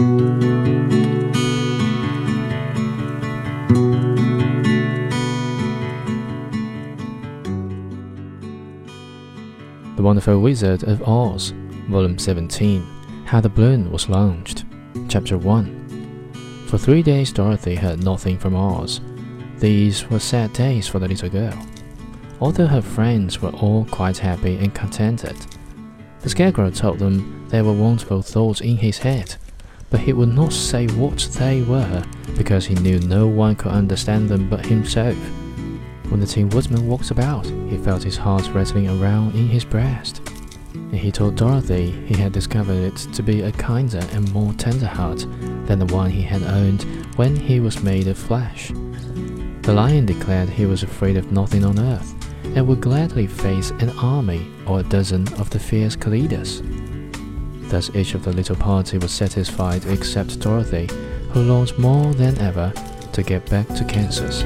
The Wonderful Wizard of Oz, Volume 17, How the Balloon Was Launched, Chapter 1. For three days, Dorothy heard nothing from Oz. These were sad days for the little girl. Although her friends were all quite happy and contented, the Scarecrow told them there were wonderful thoughts in his head, but he would not say what they were because he knew no one could understand them but himself. When the Tin Woodman walked about, he felt his heart rattling around in his breast. And he told Dorothy he had discovered it to be a kinder and more tender heart than the one he had owned when he was made of flesh. The lion declared he was afraid of nothing on earth, and would gladly face an army or a dozen of the fierce Kalidahs. Thus each of the little party was satisfied except Dorothy, who longed more than ever to get back to Kansas.